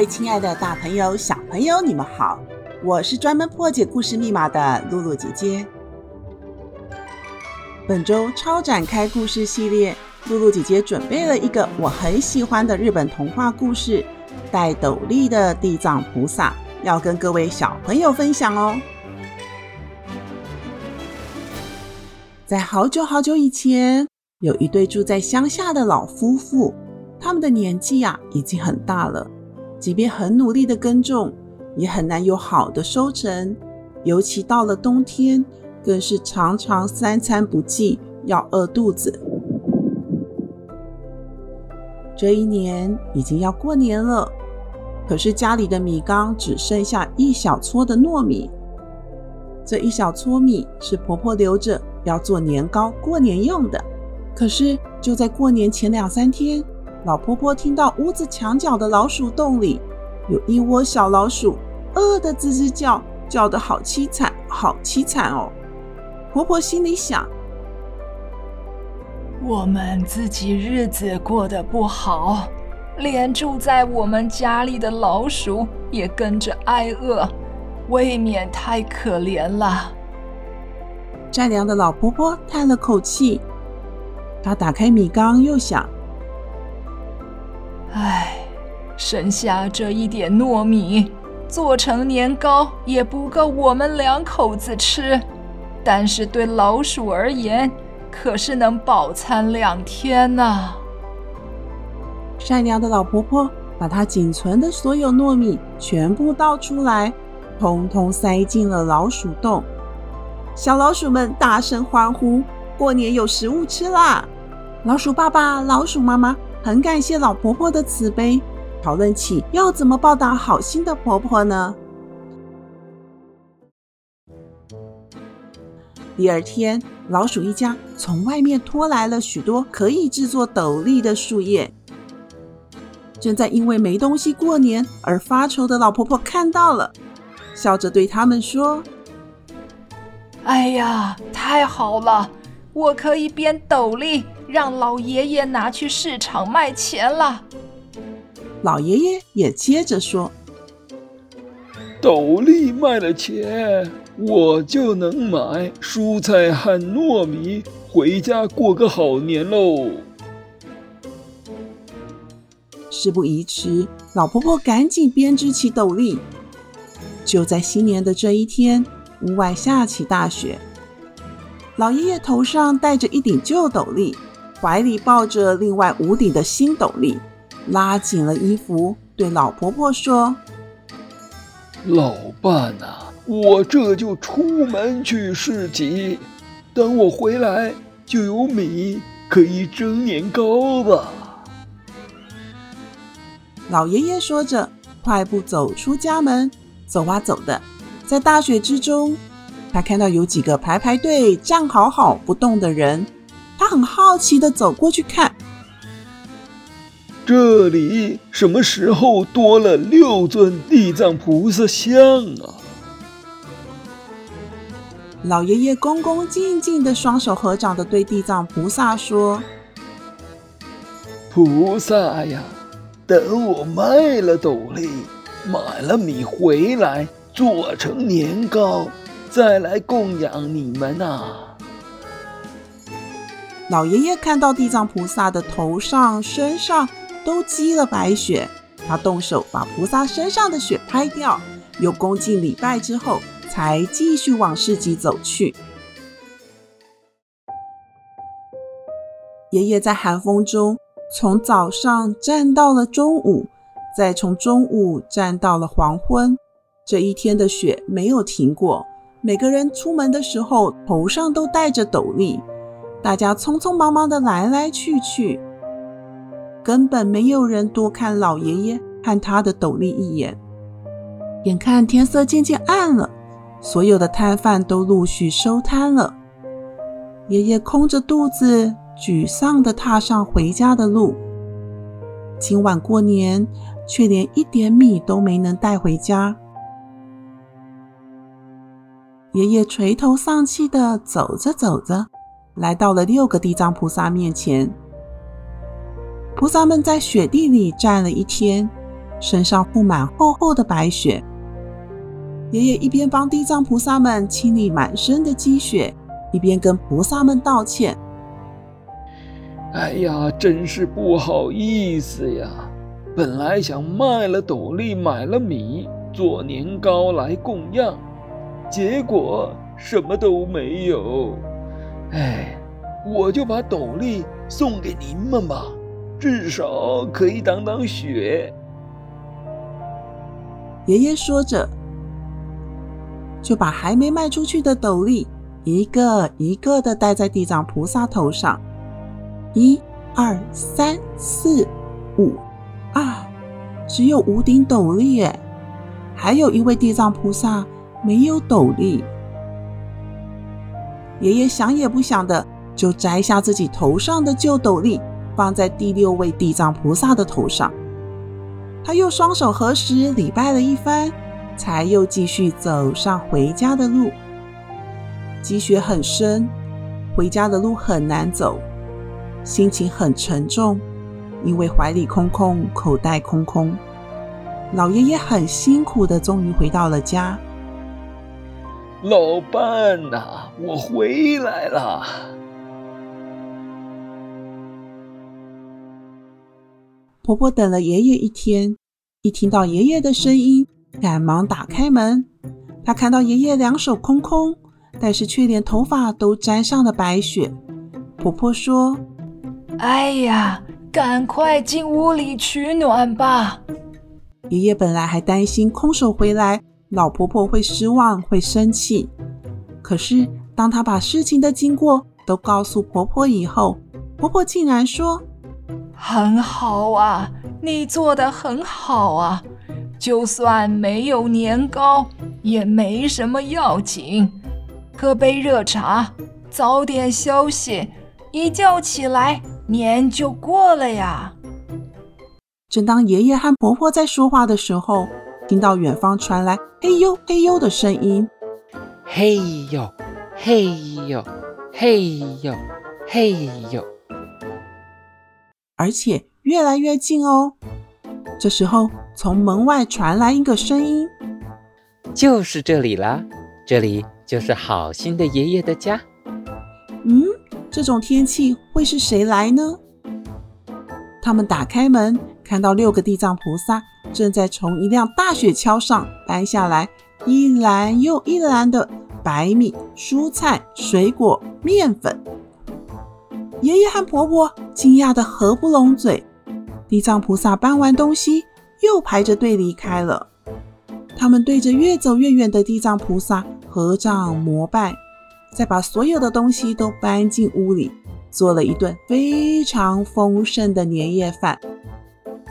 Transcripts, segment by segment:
各位亲爱的大朋友、小朋友，你们好！我是专门破解故事密码的露露姐姐。本周超展开故事系列，露露姐姐准备了一个我很喜欢的日本童话故事——戴斗笠的地藏菩萨，要跟各位小朋友分享哦。在好久好久以前，有一对住在乡下的老夫妇，他们的年纪呀、啊、已经很大了。即便很努力的耕种，也很难有好的收成。尤其到了冬天，更是常常三餐不继，要饿肚子。这一年已经要过年了，可是家里的米缸只剩下一小撮的糯米。这一小撮米是婆婆留着要做年糕过年用的。可是就在过年前两三天，老婆婆听到屋子墙角的老鼠洞里有一窝小老鼠，饿得吱吱叫，叫得好凄惨，好凄惨哦！婆婆心里想：我们自己日子过得不好，连住在我们家里的老鼠也跟着挨饿，未免太可怜了。善良的老婆婆叹了口气，她打开米缸，又想。唉，剩下这一点糯米，做成年糕也不够我们两口子吃，但是对老鼠而言，可是能饱餐两天呢。善良的老婆婆把她仅存的所有糯米全部倒出来，通通塞进了老鼠洞。小老鼠们大声欢呼：“过年有食物吃啦！”老鼠爸爸、老鼠妈妈。很感谢老婆婆的慈悲，讨论起要怎么报答好心的婆婆呢？第二天，老鼠一家从外面拖来了许多可以制作斗笠的树叶。正在因为没东西过年而发愁的老婆婆看到了，笑着对他们说：“哎呀，太好了，我可以编斗笠。”让老爷爷拿去市场卖钱了。老爷爷也接着说：“斗笠卖了钱，我就能买蔬菜和糯米回家过个好年喽。”事不宜迟，老婆婆赶紧编织起斗笠。就在新年的这一天，屋外下起大雪，老爷爷头上戴着一顶旧斗笠。怀里抱着另外五顶的新斗笠，拉紧了衣服，对老婆婆说：“老伴啊，我这就出门去市集，等我回来就有米可以蒸年糕吧。”老爷爷说着，快步走出家门，走啊走的，在大雪之中，他看到有几个排排队站好好不动的人。他很好奇地走过去看，这里什么时候多了六尊地藏菩萨像啊？老爷爷恭恭敬敬的双手合掌的对地藏菩萨说：“菩萨呀，等我卖了斗笠，买了米回来，做成年糕，再来供养你们啊。”老爷爷看到地藏菩萨的头上、身上都积了白雪，他动手把菩萨身上的雪拍掉，又恭敬礼拜之后，才继续往市集走去。爷爷在寒风中从早上站到了中午，再从中午站到了黄昏，这一天的雪没有停过。每个人出门的时候，头上都戴着斗笠。大家匆匆忙忙的来来去去，根本没有人多看老爷爷和他的斗笠一眼。眼看天色渐渐暗了，所有的摊贩都陆续收摊了。爷爷空着肚子，沮丧地踏上回家的路。今晚过年，却连一点米都没能带回家。爷爷垂头丧气地走着走着，来到了六个地藏菩萨面前。菩萨们在雪地里站了一天，身上覆满厚厚的白雪。爷爷一边帮地藏菩萨们清理满身的积雪，一边跟菩萨们道歉：“哎呀，真是不好意思呀！本来想卖了斗笠，买了米，做年糕来供养。”结果什么都没有，哎，我就把斗笠送给您们吧，至少可以挡挡雪。爷爷说着，就把还没卖出去的斗笠一个一个的戴在地藏菩萨头上，一、二、三、四、五，啊，只有五顶斗笠耶，还有一位地藏菩萨。没有斗笠，爷爷想也不想的就摘下自己头上的旧斗笠，放在第六位地藏菩萨的头上。他又双手合十礼拜了一番，才又继续走上回家的路。积雪很深，回家的路很难走，心情很沉重，因为怀里空空，口袋空空。老爷爷很辛苦的，终于回到了家。老伴呐，我回来了。婆婆等了爷爷一天，一听到爷爷的声音，赶忙打开门。她看到爷爷两手空空，但是却连头发都沾上了白雪。婆婆说：“哎呀，赶快进屋里取暖吧。”爷爷本来还担心空手回来，老婆婆会失望，会生气。可是，当她把事情的经过都告诉婆婆以后，婆婆竟然说：“很好啊，你做的很好啊，就算没有年糕，也没什么要紧。喝杯热茶，早点休息，一觉起来，年就过了呀。”正当爷爷和婆婆在说话的时候，听到远方传来“嘿呦嘿呦”的声音，“嘿呦嘿呦嘿呦嘿呦”，而且越来越近哦。这时候，从门外传来一个声音：“就是这里啦，这里就是好心的爷爷的家。”嗯，这种天气会是谁来呢？他们打开门，看到六个地藏菩萨。正在从一辆大雪橇上搬下来一篮又一篮的白米、蔬菜、水果、面粉。爷爷和婆婆惊讶得合不拢嘴。地藏菩萨搬完东西，又排着队离开了。他们对着越走越远的地藏菩萨合掌膜拜，再把所有的东西都搬进屋里，做了一顿非常丰盛的年夜饭。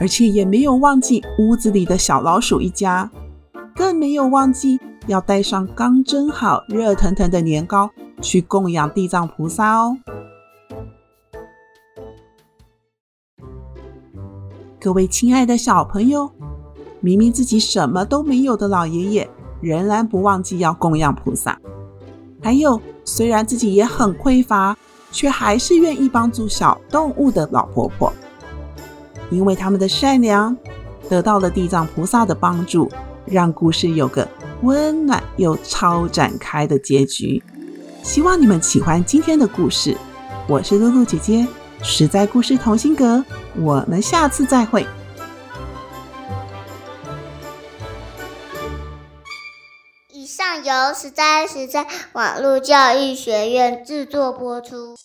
而且也没有忘记屋子里的小老鼠一家，更没有忘记要带上刚蒸好、热腾腾的年糕去供养地藏菩萨哦。各位亲爱的小朋友，明明自己什么都没有的老爷爷，仍然不忘记要供养菩萨。还有，虽然自己也很匮乏，却还是愿意帮助小动物的老婆婆。因为他们的善良，得到了地藏菩萨的帮助，让故事有个温暖又超展开的结局。希望你们喜欢今天的故事。我是露露姐姐，实在故事同心阁，我们下次再会。以上由实在实在网络教育学院制作播出。